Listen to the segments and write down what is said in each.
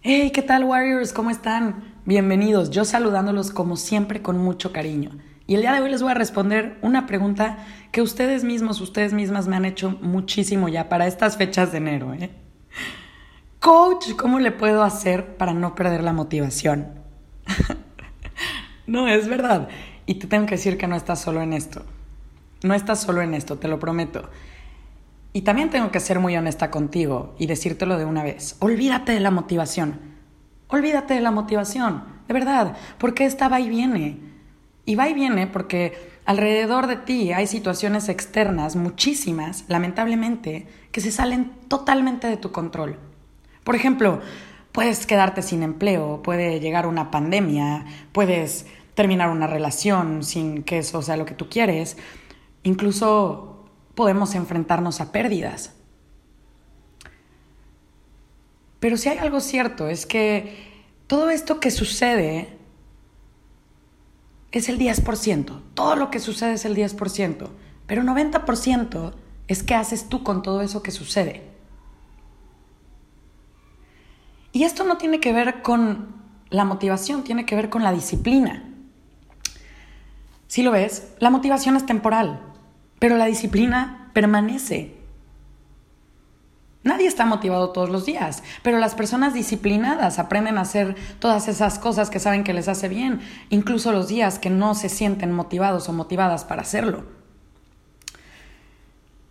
Hey, ¿qué tal Warriors? ¿Cómo están? Bienvenidos, yo saludándolos como siempre con mucho cariño. Y el día de hoy les voy a responder una pregunta que ustedes mismos, ustedes mismas me han hecho muchísimo ya para estas fechas de enero. ¿eh? Coach, ¿cómo le puedo hacer para no perder la motivación? no, es verdad. Y te tengo que decir que no estás solo en esto. No estás solo en esto, te lo prometo. Y también tengo que ser muy honesta contigo y decírtelo de una vez. Olvídate de la motivación. Olvídate de la motivación, de verdad, porque esta va y viene. Y va y viene porque alrededor de ti hay situaciones externas, muchísimas, lamentablemente, que se salen totalmente de tu control. Por ejemplo, puedes quedarte sin empleo, puede llegar una pandemia, puedes terminar una relación sin que eso sea lo que tú quieres, incluso podemos enfrentarnos a pérdidas. Pero si hay algo cierto es que todo esto que sucede es el 10%. Todo lo que sucede es el 10%. Pero 90% es qué haces tú con todo eso que sucede. Y esto no tiene que ver con la motivación, tiene que ver con la disciplina. Si lo ves, la motivación es temporal. Pero la disciplina permanece. Nadie está motivado todos los días, pero las personas disciplinadas aprenden a hacer todas esas cosas que saben que les hace bien, incluso los días que no se sienten motivados o motivadas para hacerlo.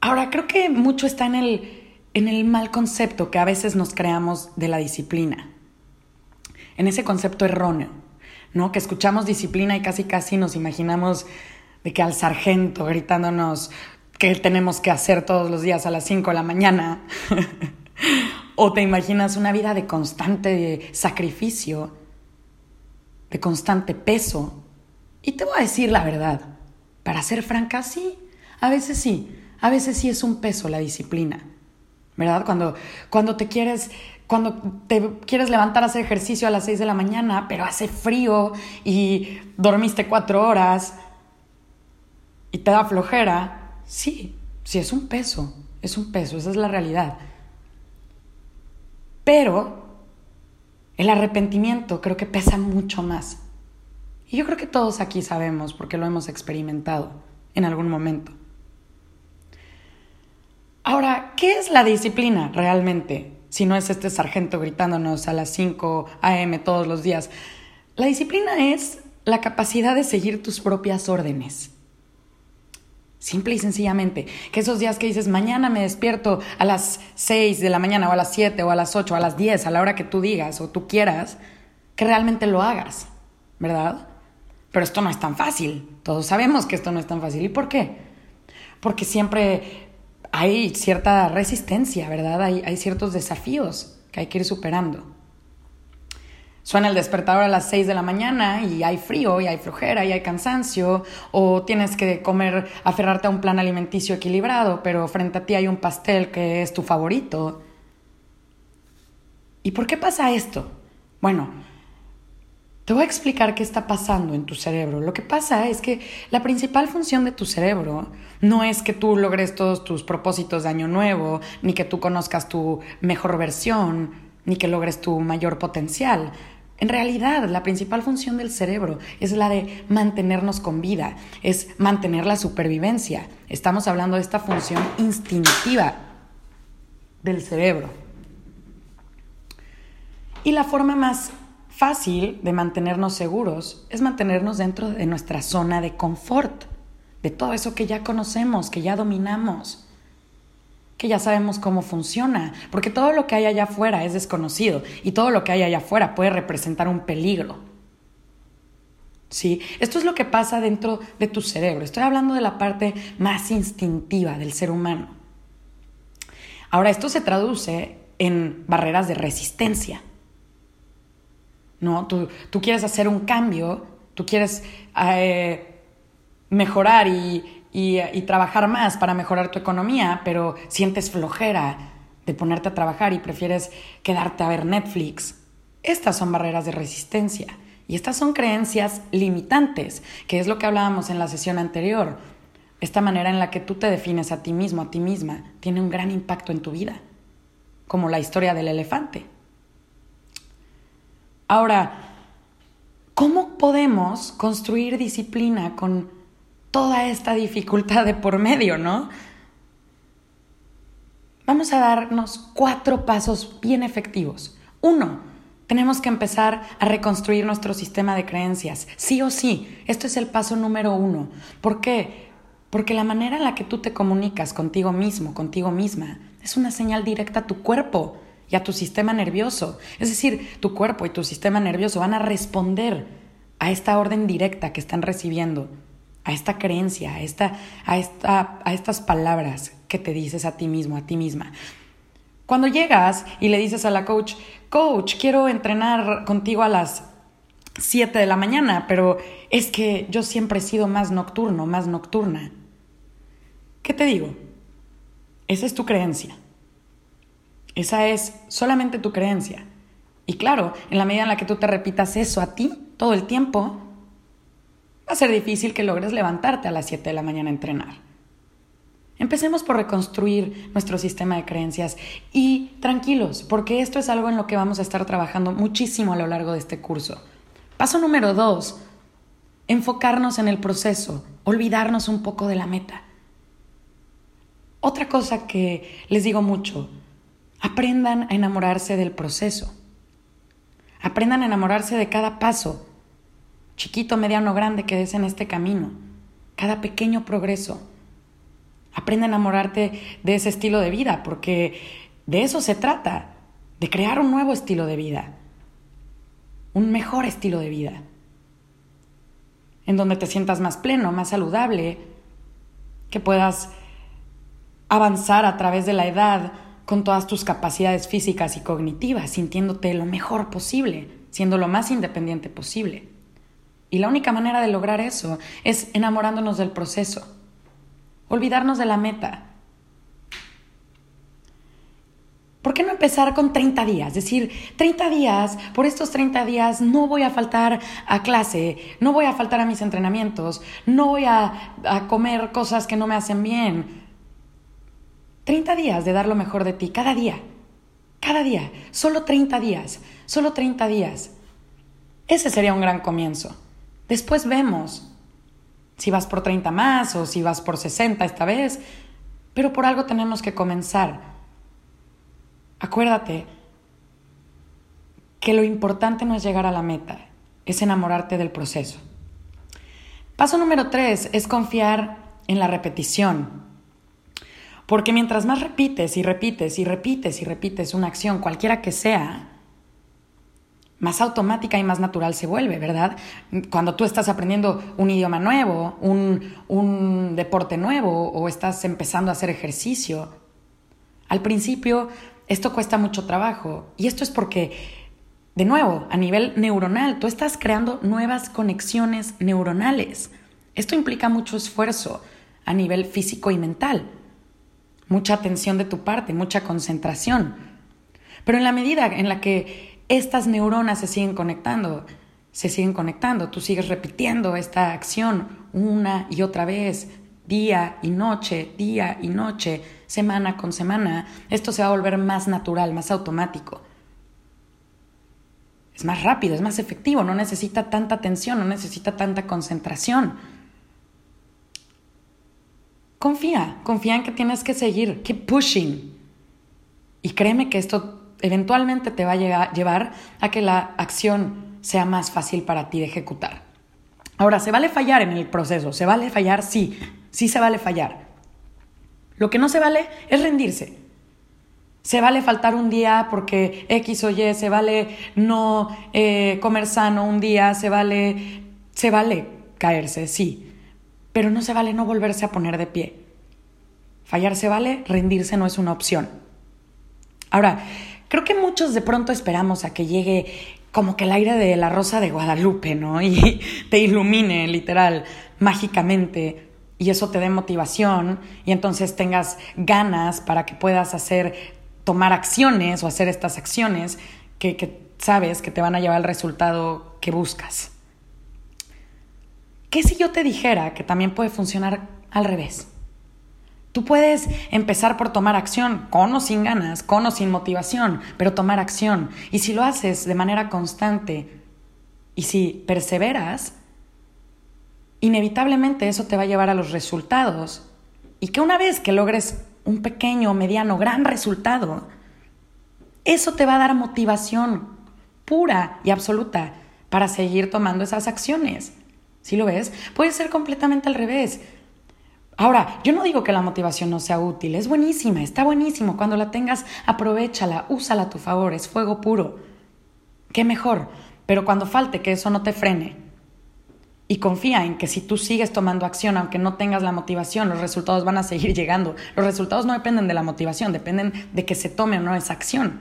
Ahora, creo que mucho está en el, en el mal concepto que a veces nos creamos de la disciplina, en ese concepto erróneo, ¿no? Que escuchamos disciplina y casi casi nos imaginamos de que al sargento gritándonos que tenemos que hacer todos los días a las 5 de la mañana. o te imaginas una vida de constante sacrificio, de constante peso. Y te voy a decir la verdad, para ser franca, sí, a veces sí, a veces sí es un peso la disciplina. ¿Verdad? Cuando, cuando te quieres cuando te quieres levantar a hacer ejercicio a las 6 de la mañana, pero hace frío y dormiste cuatro horas y te da flojera, sí, sí es un peso, es un peso, esa es la realidad. Pero el arrepentimiento creo que pesa mucho más. Y yo creo que todos aquí sabemos porque lo hemos experimentado en algún momento. Ahora, ¿qué es la disciplina realmente? Si no es este sargento gritándonos a las 5 a.m. todos los días. La disciplina es la capacidad de seguir tus propias órdenes. Simple y sencillamente, que esos días que dices, mañana me despierto a las 6 de la mañana o a las 7 o a las 8 o a las 10, a la hora que tú digas o tú quieras, que realmente lo hagas, ¿verdad? Pero esto no es tan fácil. Todos sabemos que esto no es tan fácil. ¿Y por qué? Porque siempre hay cierta resistencia, ¿verdad? Hay, hay ciertos desafíos que hay que ir superando suena el despertador a las 6 de la mañana y hay frío y hay flojera y hay cansancio, o tienes que comer, aferrarte a un plan alimenticio equilibrado, pero frente a ti hay un pastel que es tu favorito. ¿Y por qué pasa esto? Bueno, te voy a explicar qué está pasando en tu cerebro. Lo que pasa es que la principal función de tu cerebro no es que tú logres todos tus propósitos de año nuevo, ni que tú conozcas tu mejor versión, ni que logres tu mayor potencial. En realidad, la principal función del cerebro es la de mantenernos con vida, es mantener la supervivencia. Estamos hablando de esta función instintiva del cerebro. Y la forma más fácil de mantenernos seguros es mantenernos dentro de nuestra zona de confort, de todo eso que ya conocemos, que ya dominamos que ya sabemos cómo funciona, porque todo lo que hay allá afuera es desconocido y todo lo que hay allá afuera puede representar un peligro. ¿Sí? Esto es lo que pasa dentro de tu cerebro. Estoy hablando de la parte más instintiva del ser humano. Ahora, esto se traduce en barreras de resistencia. ¿No? Tú, tú quieres hacer un cambio, tú quieres eh, mejorar y, y, trabajar más para mejorar tu economía, pero sientes flojera de ponerte a trabajar y prefieres quedarte a ver Netflix. Estas son barreras de resistencia y estas son creencias limitantes, que es lo que hablábamos en la sesión anterior. Esta manera en la que tú te defines a ti mismo, a ti misma, tiene un gran impacto en tu vida, como la historia del elefante. Ahora, ¿cómo podemos construir disciplina con toda esta dificultad de por medio, no? Vamos a darnos cuatro pasos bien efectivos. Uno, tenemos que empezar a reconstruir nuestro sistema de creencias. Sí o sí, esto es el paso número uno. ¿Por qué? Porque la manera en la que tú te comunicas contigo mismo, contigo misma, es una señal directa a tu cuerpo y a tu sistema nervioso. Es decir, tu cuerpo y tu sistema nervioso van a responder a esta orden directa que están recibiendo, a esta creencia, a, esta, a, esta, a estas palabras que te dices a ti mismo, a ti misma. Cuando llegas y le dices a la coach, coach, quiero entrenar contigo a las 7 de la mañana, pero es que yo siempre he sido más nocturno, más nocturna. ¿Qué te digo? Esa es tu creencia. Esa es solamente tu creencia. Y claro, en la medida en la que tú te repitas eso a ti todo el tiempo, va a ser difícil que logres levantarte a las 7 de la mañana a entrenar. Empecemos por reconstruir nuestro sistema de creencias y tranquilos, porque esto es algo en lo que vamos a estar trabajando muchísimo a lo largo de este curso. Paso número dos, enfocarnos en el proceso, olvidarnos un poco de la meta. Otra cosa que les digo mucho, Aprendan a enamorarse del proceso. Aprendan a enamorarse de cada paso, chiquito, mediano, grande que des en este camino, cada pequeño progreso. Aprende a enamorarte de ese estilo de vida, porque de eso se trata, de crear un nuevo estilo de vida, un mejor estilo de vida, en donde te sientas más pleno, más saludable, que puedas avanzar a través de la edad con todas tus capacidades físicas y cognitivas, sintiéndote lo mejor posible, siendo lo más independiente posible. Y la única manera de lograr eso es enamorándonos del proceso, olvidarnos de la meta. ¿Por qué no empezar con 30 días? Decir, 30 días, por estos 30 días no voy a faltar a clase, no voy a faltar a mis entrenamientos, no voy a, a comer cosas que no me hacen bien, 30 días de dar lo mejor de ti, cada día, cada día, solo 30 días, solo 30 días. Ese sería un gran comienzo. Después vemos si vas por 30 más o si vas por 60 esta vez, pero por algo tenemos que comenzar. Acuérdate que lo importante no es llegar a la meta, es enamorarte del proceso. Paso número 3 es confiar en la repetición. Porque mientras más repites y repites y repites y repites una acción, cualquiera que sea, más automática y más natural se vuelve, ¿verdad? Cuando tú estás aprendiendo un idioma nuevo, un, un, deporte nuevo o estás empezando a hacer ejercicio, al principio esto cuesta mucho trabajo y esto es porque, de nuevo, a nivel neuronal, tú estás creando nuevas conexiones neuronales. Esto implica mucho esfuerzo a nivel físico y mental mucha atención de tu parte, mucha concentración. Pero en la medida en la que estas neuronas se siguen conectando, se siguen conectando, tú sigues repitiendo esta acción una y otra vez, día y noche, día y noche, semana con semana, esto se va a volver más natural, más automático. Es más rápido, es más efectivo, no necesita tanta atención, no necesita tanta concentración. Confía, confía en que tienes que seguir, keep pushing. Y créeme que esto eventualmente te va a llevar a que la acción sea más fácil para ti de ejecutar. Ahora, ¿se vale fallar en el proceso? ¿Se vale fallar? Sí, sí se vale fallar. Lo que no se vale es rendirse. Se vale faltar un día porque X o Y, se vale no eh, comer sano un día, se vale, se vale caerse, sí pero no se vale no volverse a poner de pie. Fallar se vale, rendirse no es una opción. Ahora, creo que muchos de pronto esperamos a que llegue como que el aire de la rosa de Guadalupe, ¿no? Y te ilumine, literal, mágicamente, y eso te dé motivación, y entonces tengas ganas para que puedas hacer, tomar acciones o hacer estas acciones que, que sabes que te van a llevar al resultado que buscas. ¿Qué si yo te dijera que también puede funcionar al revés? Tú puedes empezar por tomar acción, con o sin ganas, con o sin motivación, pero tomar acción. Y si lo haces de manera constante y si perseveras, inevitablemente eso te va a llevar a los resultados. Y que una vez que logres un pequeño, mediano, gran resultado, eso te va a dar motivación pura y absoluta para seguir tomando esas acciones. ¿Sí lo ves? Puede ser completamente al revés. Ahora, yo no digo que la motivación no sea útil, es buenísima, está buenísimo. Cuando la tengas, aprovechala, úsala a tu favor, es fuego puro. Qué mejor, pero cuando falte que eso no te frene. Y confía en que si tú sigues tomando acción, aunque no tengas la motivación, los resultados van a seguir llegando. Los resultados no dependen de la motivación, dependen de que se tome o no esa acción.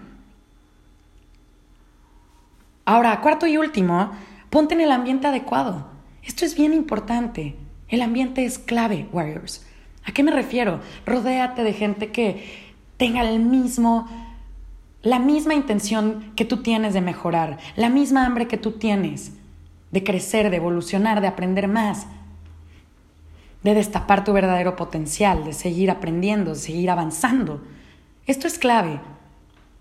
Ahora, cuarto y último, ponte en el ambiente adecuado. Esto es bien importante. El ambiente es clave, Warriors. ¿A qué me refiero? Rodéate de gente que tenga el mismo, la misma intención que tú tienes de mejorar, la misma hambre que tú tienes de crecer, de evolucionar, de aprender más, de destapar tu verdadero potencial, de seguir aprendiendo, de seguir avanzando. Esto es clave,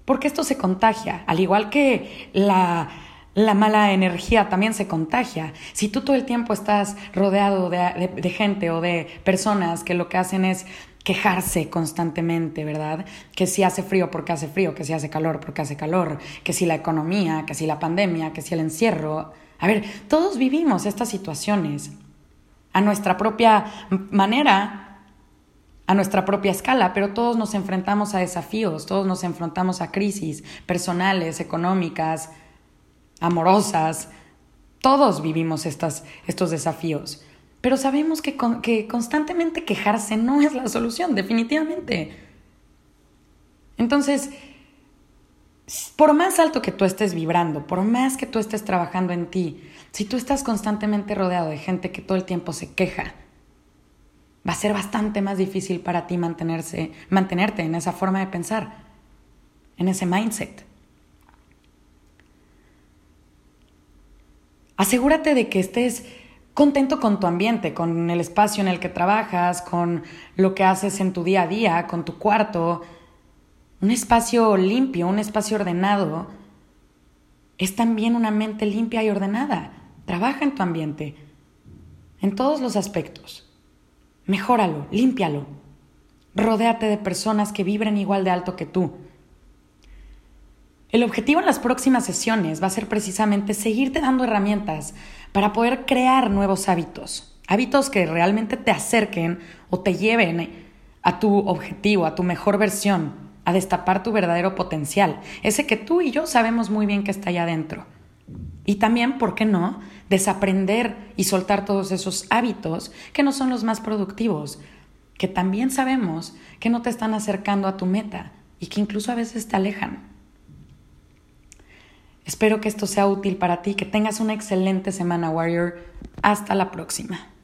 porque esto se contagia, al igual que la la mala energía también se contagia. Si tú todo el tiempo estás rodeado de, gente o de personas que lo que hacen es quejarse constantemente, ¿verdad? Que si hace frío porque hace frío, que si hace calor porque hace calor, que si la economía, que si la pandemia, que si el encierro. A ver, todos vivimos estas situaciones a nuestra propia manera, a nuestra propia escala, pero todos nos enfrentamos a desafíos, todos nos enfrentamos a crisis personales, económicas, amorosas. Todos vivimos estas, estos desafíos. Pero sabemos que, que constantemente quejarse no es la solución, definitivamente. Entonces, por más alto que tú estés vibrando, por más que tú estés trabajando en ti, si tú estás constantemente rodeado de gente que todo el tiempo se queja, va a ser bastante más difícil para ti mantenerse, mantenerte en esa forma de pensar, en ese mindset. Asegúrate de que estés contento con tu ambiente, con el espacio en el que trabajas, con lo que haces en tu día a día, con tu cuarto. Un espacio limpio, un espacio ordenado, es también una mente limpia y ordenada. Trabaja en tu ambiente, en todos los aspectos. Mejóralo, límpialo. Rodéate de personas que vibren igual de alto que tú. El objetivo en las próximas sesiones va a ser precisamente seguirte dando herramientas para poder crear nuevos hábitos, hábitos que realmente te acerquen o te lleven a tu objetivo, a tu mejor versión, a destapar tu verdadero potencial, ese que tú y yo sabemos muy bien que está allá adentro. Y también, ¿por qué no?, desaprender y soltar todos esos hábitos que no son los más productivos, que también sabemos que no te están acercando a tu meta y que incluso a veces te alejan. Espero que esto sea útil para ti, que tengas una excelente semana, Warrior. Hasta la próxima.